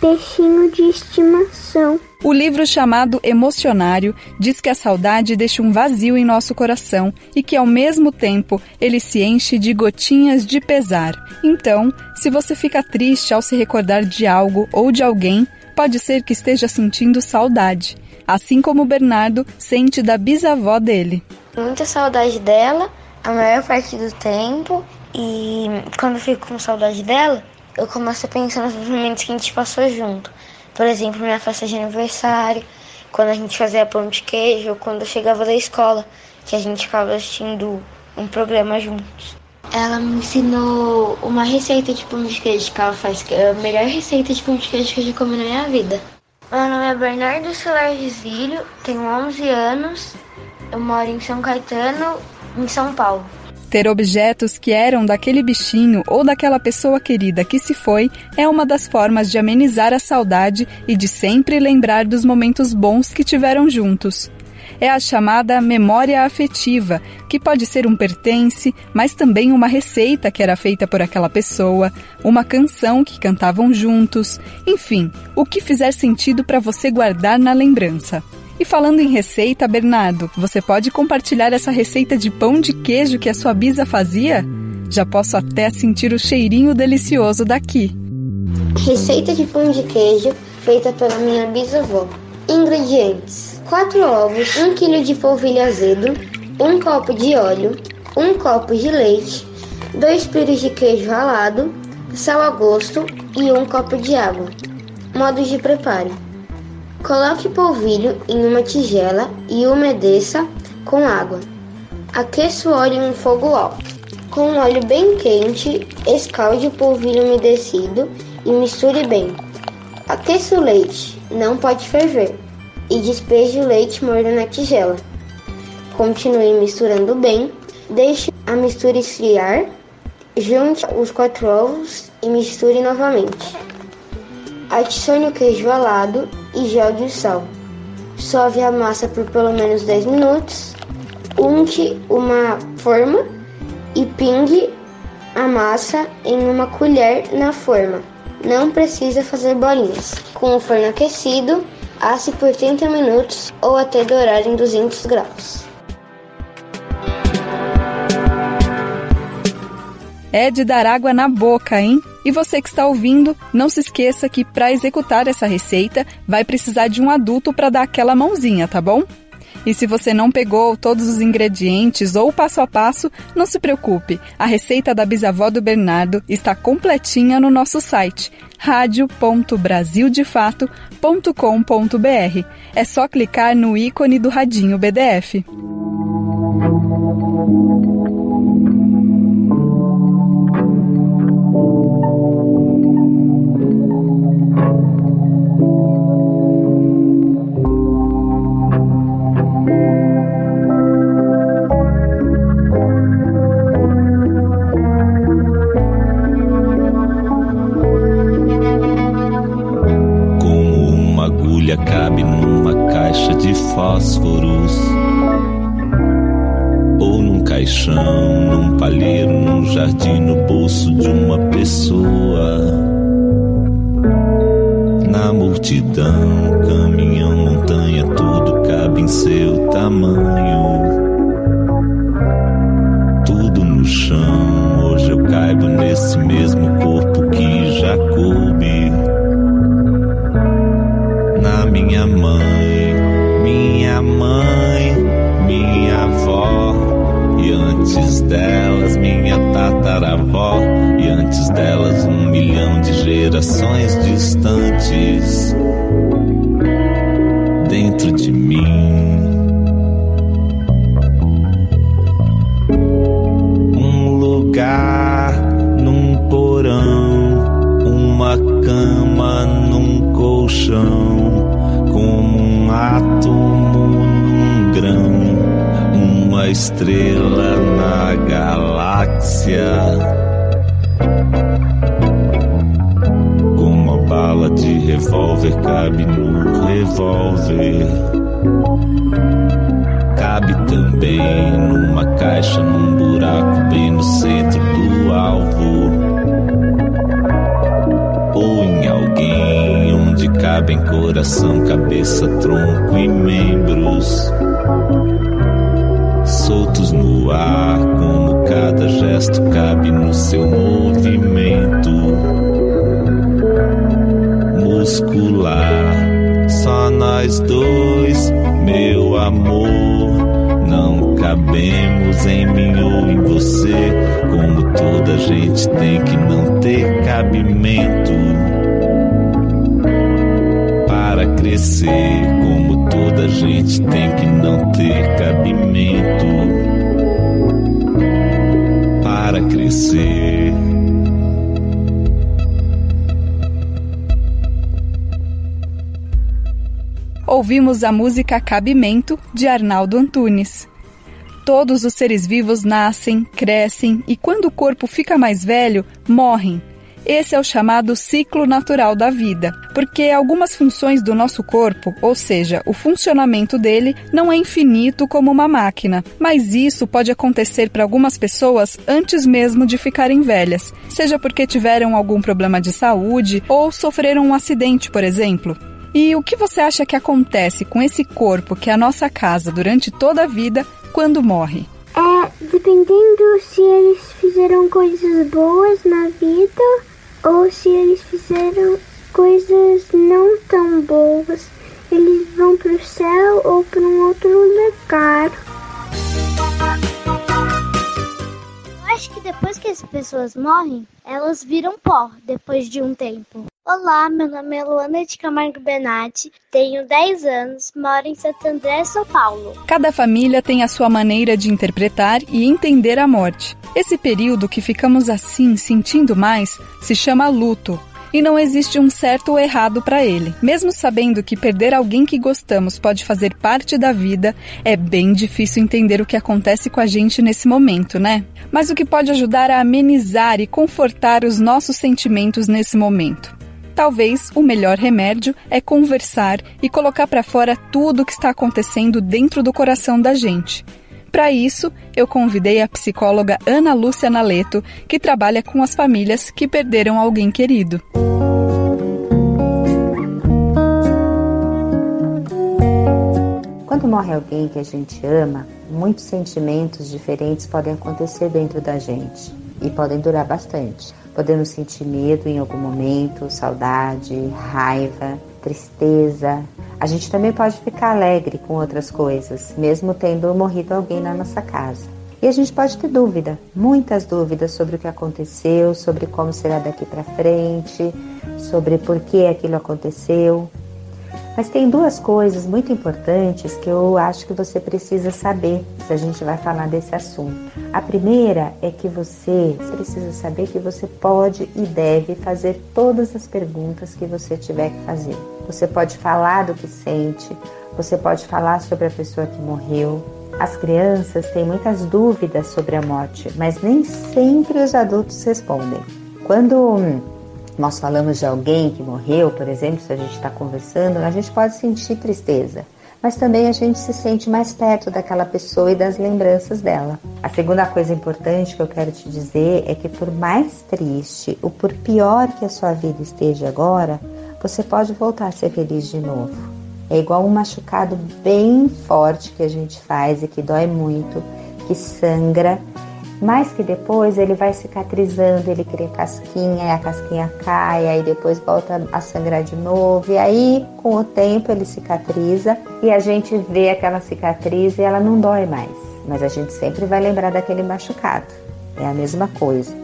peixinho de estimação. O livro chamado Emocionário diz que a saudade deixa um vazio em nosso coração e que, ao mesmo tempo, ele se enche de gotinhas de pesar. Então, se você fica triste ao se recordar de algo ou de alguém, pode ser que esteja sentindo saudade, assim como o Bernardo sente da bisavó dele. Muita saudade dela, a maior parte do tempo, e quando eu fico com saudade dela, eu começo a pensar nos momentos que a gente passou junto. Por exemplo, minha festa de aniversário, quando a gente fazia pão de queijo, ou quando eu chegava da escola, que a gente ficava assistindo um programa juntos. Ela me ensinou uma receita de pão de queijo que ela faz, que é a melhor receita de pão de queijo que eu já comi na minha vida. Meu nome é Bernardo Solar Gisilho, tenho 11 anos, eu moro em São Caetano, em São Paulo. Ter objetos que eram daquele bichinho ou daquela pessoa querida que se foi é uma das formas de amenizar a saudade e de sempre lembrar dos momentos bons que tiveram juntos. É a chamada memória afetiva, que pode ser um pertence, mas também uma receita que era feita por aquela pessoa, uma canção que cantavam juntos, enfim, o que fizer sentido para você guardar na lembrança. E falando em receita, Bernardo, você pode compartilhar essa receita de pão de queijo que a sua bisa fazia? Já posso até sentir o cheirinho delicioso daqui. Receita de pão de queijo feita pela minha bisavó. Ingredientes: 4 ovos, 1 kg de polvilho azedo, 1 copo de óleo, 1 copo de leite, 2 piros de queijo ralado, sal a gosto e 1 copo de água. Modos de preparo: Coloque polvilho em uma tigela e umedeça com água. Aqueça o óleo em um fogo alto. Com o óleo bem quente, escalde o polvilho umedecido e misture bem. Aqueça o leite, não pode ferver, e despeje o leite morno na tigela. Continue misturando bem, deixe a mistura esfriar, junte os quatro ovos e misture novamente. Adicione o queijo ralado e jogue o sal. Sove a massa por pelo menos 10 minutos. Unte uma forma e pingue a massa em uma colher na forma. Não precisa fazer bolinhas. Com o forno aquecido, asse por 30 minutos ou até dourar em 200 graus. É de dar água na boca, hein? E você que está ouvindo, não se esqueça que para executar essa receita vai precisar de um adulto para dar aquela mãozinha, tá bom? E se você não pegou todos os ingredientes ou passo a passo, não se preocupe. A receita da bisavó do Bernardo está completinha no nosso site radio.brasildefato.com.br. É só clicar no ícone do radinho BDF. cabeça, tronco e membros. Soltos no ar, como cada gesto cabe no seu movimento muscular. Só nós dois, meu amor. Não cabemos em mim ou em você, como toda gente tem que não ter cabimento crescer, como toda gente tem que não ter cabimento para crescer. Ouvimos a música Cabimento de Arnaldo Antunes. Todos os seres vivos nascem, crescem e quando o corpo fica mais velho, morrem. Esse é o chamado ciclo natural da vida, porque algumas funções do nosso corpo, ou seja, o funcionamento dele, não é infinito como uma máquina, mas isso pode acontecer para algumas pessoas antes mesmo de ficarem velhas, seja porque tiveram algum problema de saúde ou sofreram um acidente, por exemplo. E o que você acha que acontece com esse corpo que é a nossa casa durante toda a vida quando morre? É, dependendo se eles fizeram coisas boas na vida ou se eles fizeram coisas não tão boas, eles vão para o céu ou para um outro lugar. Acho que depois que as pessoas morrem, elas viram pó depois de um tempo. Olá, meu nome é Luana de Camargo Benatti, tenho 10 anos, moro em Santo André, São Paulo. Cada família tem a sua maneira de interpretar e entender a morte. Esse período que ficamos assim, sentindo mais, se chama luto. E não existe um certo ou errado para ele. Mesmo sabendo que perder alguém que gostamos pode fazer parte da vida, é bem difícil entender o que acontece com a gente nesse momento, né? Mas o que pode ajudar a amenizar e confortar os nossos sentimentos nesse momento? talvez o melhor remédio é conversar e colocar para fora tudo o que está acontecendo dentro do coração da gente. Para isso, eu convidei a psicóloga Ana Lúcia Naleto, que trabalha com as famílias que perderam alguém querido. Quando morre alguém que a gente ama, muitos sentimentos diferentes podem acontecer dentro da gente. e podem durar bastante. Podemos sentir medo em algum momento, saudade, raiva, tristeza. A gente também pode ficar alegre com outras coisas, mesmo tendo morrido alguém na nossa casa. E a gente pode ter dúvida, muitas dúvidas sobre o que aconteceu, sobre como será daqui para frente, sobre por que aquilo aconteceu. Mas tem duas coisas muito importantes que eu acho que você precisa saber se a gente vai falar desse assunto. A primeira é que você precisa saber que você pode e deve fazer todas as perguntas que você tiver que fazer. Você pode falar do que sente, você pode falar sobre a pessoa que morreu. As crianças têm muitas dúvidas sobre a morte, mas nem sempre os adultos respondem. Quando nós falamos de alguém que morreu, por exemplo, se a gente está conversando, a gente pode sentir tristeza, mas também a gente se sente mais perto daquela pessoa e das lembranças dela. A segunda coisa importante que eu quero te dizer é que, por mais triste ou por pior que a sua vida esteja agora, você pode voltar a ser feliz de novo. É igual um machucado bem forte que a gente faz e que dói muito, que sangra mas que depois ele vai cicatrizando, ele cria casquinha, e a casquinha cai, aí depois volta a sangrar de novo, e aí com o tempo ele cicatriza e a gente vê aquela cicatriz e ela não dói mais, mas a gente sempre vai lembrar daquele machucado. É a mesma coisa.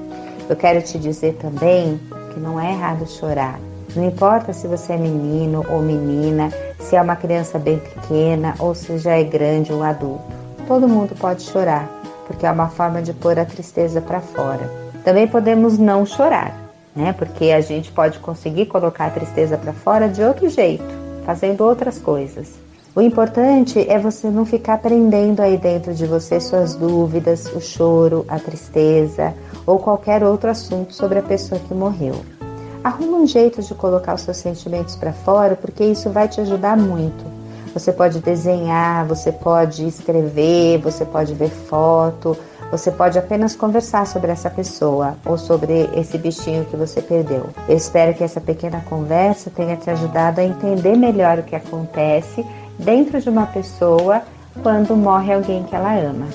Eu quero te dizer também que não é errado chorar. Não importa se você é menino ou menina, se é uma criança bem pequena ou se já é grande ou adulto. Todo mundo pode chorar porque é uma forma de pôr a tristeza para fora. Também podemos não chorar, né? Porque a gente pode conseguir colocar a tristeza para fora de outro jeito, fazendo outras coisas. O importante é você não ficar prendendo aí dentro de você suas dúvidas, o choro, a tristeza ou qualquer outro assunto sobre a pessoa que morreu. Arruma um jeito de colocar os seus sentimentos para fora, porque isso vai te ajudar muito. Você pode desenhar, você pode escrever, você pode ver foto, você pode apenas conversar sobre essa pessoa ou sobre esse bichinho que você perdeu. Eu espero que essa pequena conversa tenha te ajudado a entender melhor o que acontece dentro de uma pessoa quando morre alguém que ela ama.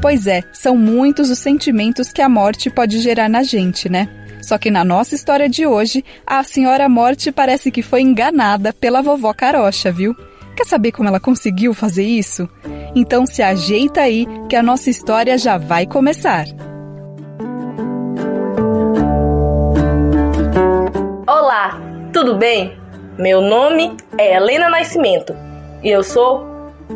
Pois é, são muitos os sentimentos que a morte pode gerar na gente, né? Só que na nossa história de hoje, a senhora Morte parece que foi enganada pela vovó Carocha, viu? Quer saber como ela conseguiu fazer isso? Então se ajeita aí que a nossa história já vai começar. Olá, tudo bem? Meu nome é Helena Nascimento e eu sou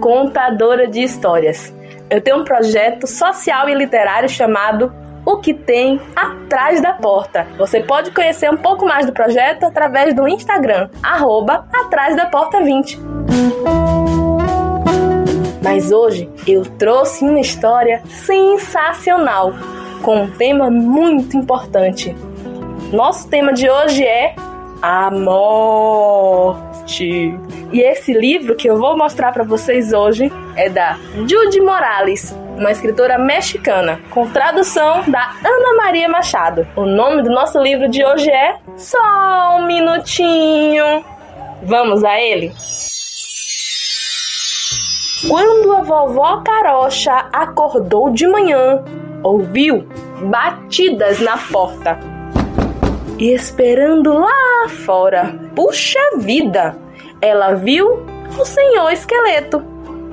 contadora de histórias. Eu tenho um projeto social e literário chamado o que tem atrás da porta. Você pode conhecer um pouco mais do projeto através do Instagram, arroba atrás da porta 20. Mas hoje eu trouxe uma história sensacional, com um tema muito importante. Nosso tema de hoje é a morte. E esse livro que eu vou mostrar para vocês hoje é da Judy Morales, uma escritora mexicana, com tradução da Ana Maria Machado. O nome do nosso livro de hoje é Só um minutinho. Vamos a ele? Quando a vovó Carocha acordou de manhã, ouviu batidas na porta. E esperando lá fora, puxa vida, ela viu o senhor esqueleto.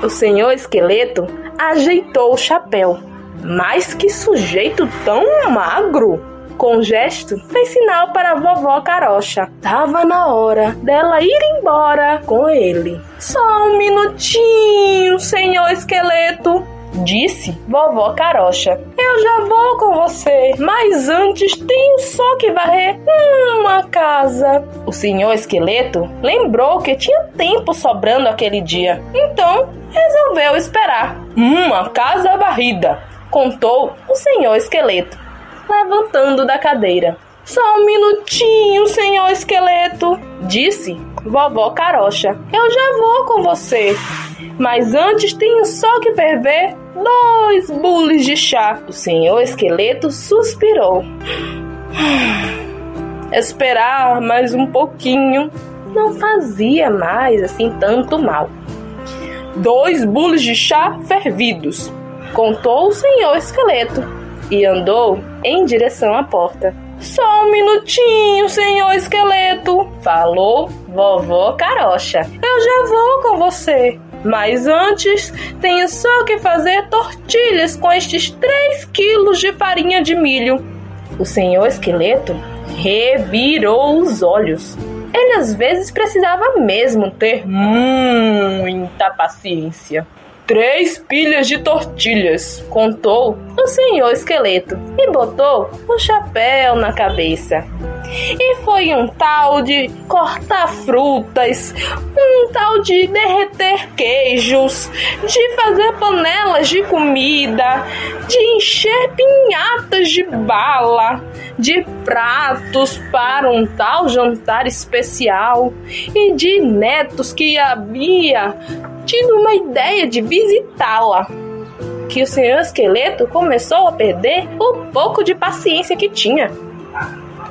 O senhor esqueleto ajeitou o chapéu. Mas que sujeito tão magro! Com gesto, fez sinal para a vovó Carocha. Tava na hora dela ir embora com ele. Só um minutinho, senhor esqueleto, disse vovó Carocha. Eu já vou com você, mas antes tenho só que varrer uma casa. O senhor esqueleto lembrou que tinha tempo sobrando aquele dia, então resolveu esperar. Uma casa varrida, contou o senhor esqueleto, levantando da cadeira. Só um minutinho, senhor esqueleto, disse vovó Carocha. Eu já vou com você, mas antes tenho só que ferver dois bules de chá. O senhor esqueleto suspirou. (sighs) Esperar mais um pouquinho não fazia mais assim tanto mal. dois bules de chá fervidos, contou o senhor esqueleto e andou em direção à porta. Só um minutinho, senhor esqueleto, falou vovó Carocha. Eu já vou com você. Mas antes, tenho só que fazer tortilhas com estes 3 quilos de farinha de milho. O senhor esqueleto revirou os olhos. Ele às vezes precisava mesmo ter muita paciência. Três pilhas de tortilhas, contou o senhor esqueleto e botou um chapéu na cabeça. E foi um tal de cortar frutas, um tal de derreter queijos, de fazer panelas de comida, de encher pinhatas de bala, de pratos para um tal jantar especial e de netos que havia tido uma ideia de visitá-la que o senhor esqueleto começou a perder o pouco de paciência que tinha.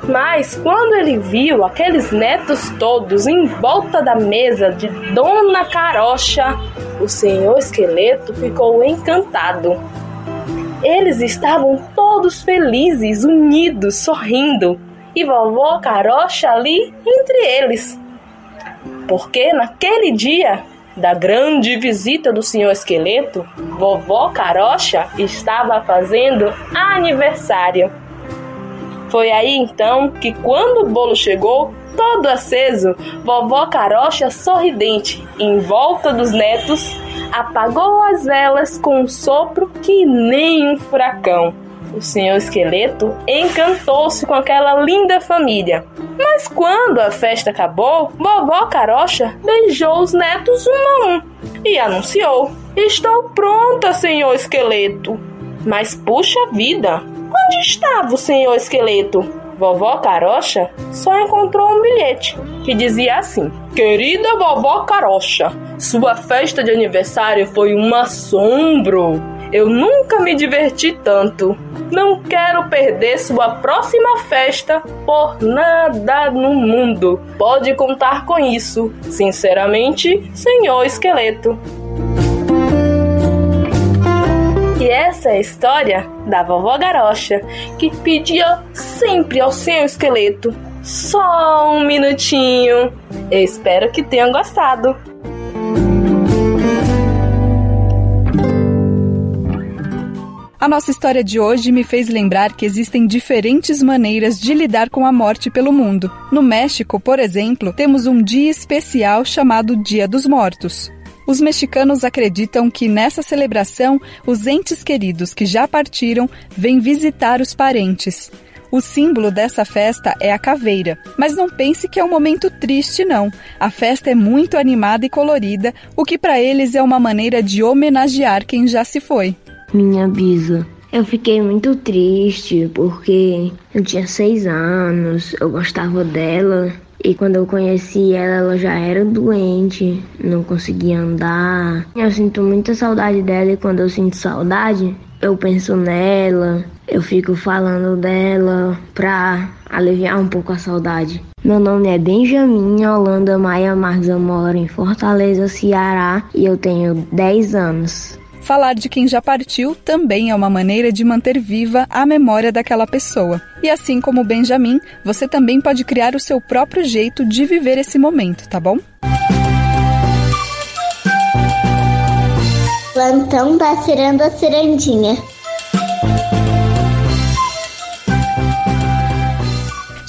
Mas quando ele viu aqueles netos todos em volta da mesa de Dona Carocha, o senhor esqueleto ficou encantado. Eles estavam todos felizes, unidos, sorrindo, e vovó Carocha ali entre eles. Porque naquele dia da grande visita do senhor esqueleto, vovó Carocha estava fazendo aniversário. Foi aí então que, quando o bolo chegou, todo aceso, vovó Carocha sorridente, em volta dos netos, apagou as velas com um sopro que nem um furacão. O senhor esqueleto encantou-se com aquela linda família. Mas quando a festa acabou, vovó Carocha beijou os netos um a um e anunciou: Estou pronta, senhor esqueleto. Mas puxa vida, Onde estava o senhor esqueleto? Vovó Carocha só encontrou um bilhete que dizia assim: Querida vovó Carocha, sua festa de aniversário foi um assombro. Eu nunca me diverti tanto. Não quero perder sua próxima festa por nada no mundo. Pode contar com isso. Sinceramente, senhor esqueleto. E essa é a história da vovó Garocha, que pedia sempre ao seu esqueleto só um minutinho. Eu espero que tenham gostado. A nossa história de hoje me fez lembrar que existem diferentes maneiras de lidar com a morte pelo mundo. No México, por exemplo, temos um dia especial chamado Dia dos Mortos. Os mexicanos acreditam que nessa celebração os entes queridos que já partiram vêm visitar os parentes. O símbolo dessa festa é a caveira, mas não pense que é um momento triste, não. A festa é muito animada e colorida, o que para eles é uma maneira de homenagear quem já se foi. Minha bisa. Eu fiquei muito triste porque eu tinha seis anos, eu gostava dela e quando eu conheci ela, ela já era doente, não conseguia andar. Eu sinto muita saudade dela e quando eu sinto saudade, eu penso nela, eu fico falando dela pra aliviar um pouco a saudade. Meu nome é Benjamin Holanda Maia Marques, eu moro em Fortaleza, Ceará e eu tenho 10 anos. Falar de quem já partiu também é uma maneira de manter viva a memória daquela pessoa. E assim como Benjamin, você também pode criar o seu próprio jeito de viver esse momento, tá bom? Plantão da Ciranda Cirandinha.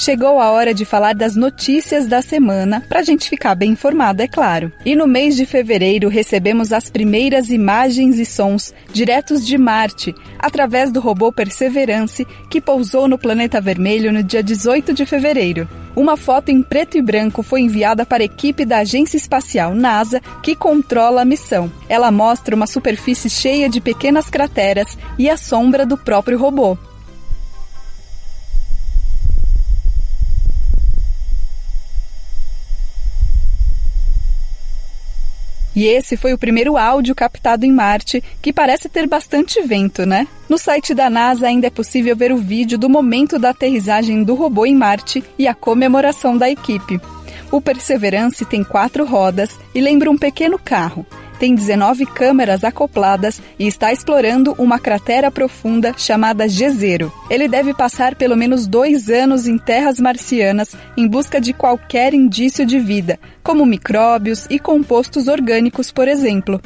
Chegou a hora de falar das notícias da semana, para a gente ficar bem informado, é claro. E no mês de fevereiro recebemos as primeiras imagens e sons diretos de Marte, através do robô Perseverance, que pousou no planeta vermelho no dia 18 de fevereiro. Uma foto em preto e branco foi enviada para a equipe da Agência Espacial NASA, que controla a missão. Ela mostra uma superfície cheia de pequenas crateras e a sombra do próprio robô. E esse foi o primeiro áudio captado em Marte, que parece ter bastante vento, né? No site da NASA ainda é possível ver o vídeo do momento da aterrissagem do robô em Marte e a comemoração da equipe. O Perseverance tem quatro rodas e lembra um pequeno carro. Tem 19 câmeras acopladas e está explorando uma cratera profunda chamada Jezero. Ele deve passar pelo menos dois anos em terras marcianas em busca de qualquer indício de vida, como micróbios e compostos orgânicos, por exemplo.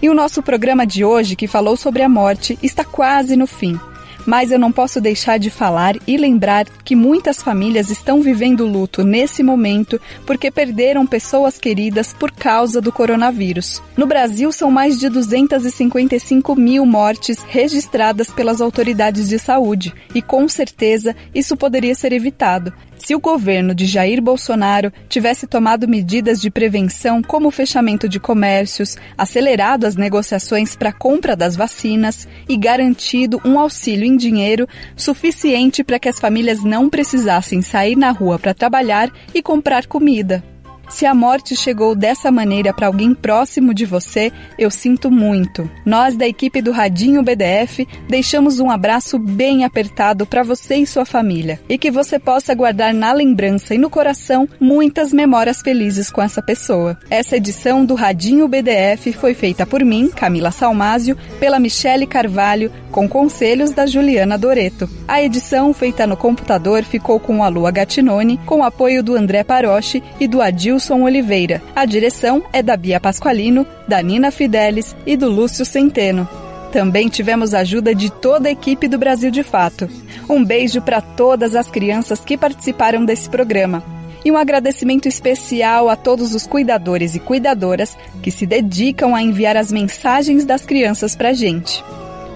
E o nosso programa de hoje, que falou sobre a morte, está quase no fim. Mas eu não posso deixar de falar e lembrar que muitas famílias estão vivendo luto nesse momento porque perderam pessoas queridas por causa do coronavírus. No Brasil, são mais de 255 mil mortes registradas pelas autoridades de saúde e, com certeza, isso poderia ser evitado se o governo de Jair Bolsonaro tivesse tomado medidas de prevenção, como o fechamento de comércios, acelerado as negociações para a compra das vacinas e garantido um auxílio dinheiro suficiente para que as famílias não precisassem sair na rua para trabalhar e comprar comida. Se a morte chegou dessa maneira para alguém próximo de você, eu sinto muito. Nós da equipe do Radinho BDF deixamos um abraço bem apertado para você e sua família e que você possa guardar na lembrança e no coração muitas memórias felizes com essa pessoa. Essa edição do Radinho BDF foi feita por mim, Camila Salmásio, pela Michele Carvalho, com conselhos da Juliana Doreto. A edição feita no computador ficou com a Lua Gatinone, com apoio do André Paroche e do Adil Wilson Oliveira. A direção é da Bia Pasqualino, da Nina Fidelis e do Lúcio Centeno. Também tivemos a ajuda de toda a equipe do Brasil de Fato. Um beijo para todas as crianças que participaram desse programa. E um agradecimento especial a todos os cuidadores e cuidadoras que se dedicam a enviar as mensagens das crianças para a gente.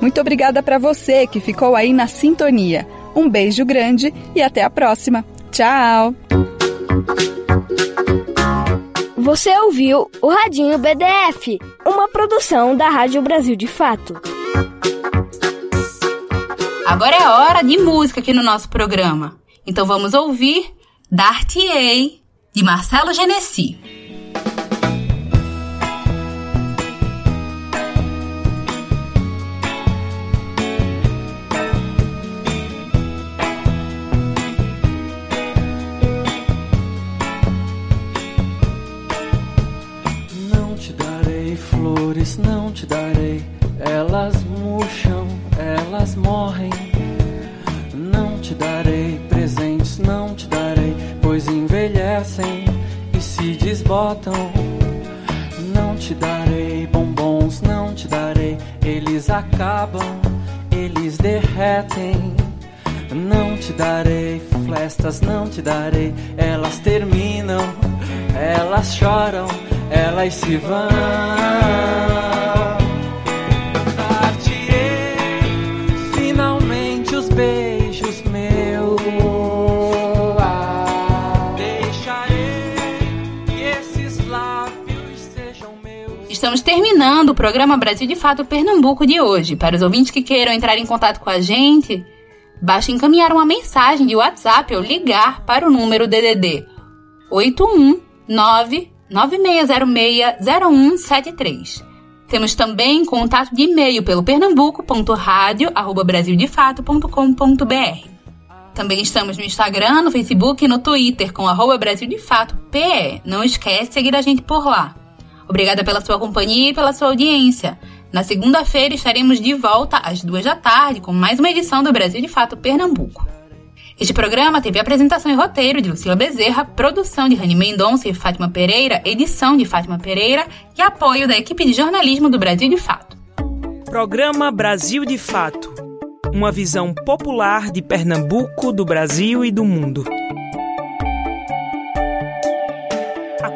Muito obrigada para você que ficou aí na sintonia. Um beijo grande e até a próxima. Tchau! Você ouviu o Radinho BDF, uma produção da Rádio Brasil de Fato. Agora é hora de música aqui no nosso programa. Então vamos ouvir Dar-te-ei, de Marcelo Genesi. Não te darei. Elas murcham, elas morrem. Não te darei presentes, não te darei, pois envelhecem e se desbotam. Não te darei bombons, não te darei, eles acabam, eles derretem. Não te darei festas, não te darei, elas terminam, elas choram, elas se vão. Estamos terminando o programa Brasil de Fato Pernambuco de hoje. Para os ouvintes que queiram entrar em contato com a gente, basta encaminhar uma mensagem de WhatsApp ou ligar para o número DDD 819 9606 0173. Temos também contato de e-mail pelo pernambuco.radio@brasildefato.com.br. Também estamos no Instagram, no Facebook e no Twitter com arroba Brasil de Fato PE. Não esquece de seguir a gente por lá. Obrigada pela sua companhia e pela sua audiência. Na segunda-feira estaremos de volta às duas da tarde com mais uma edição do Brasil de Fato Pernambuco. Este programa teve apresentação e roteiro de Lucila Bezerra, produção de Rani Mendonça e Fátima Pereira, edição de Fátima Pereira e apoio da equipe de jornalismo do Brasil de Fato. Programa Brasil de Fato. Uma visão popular de Pernambuco, do Brasil e do mundo.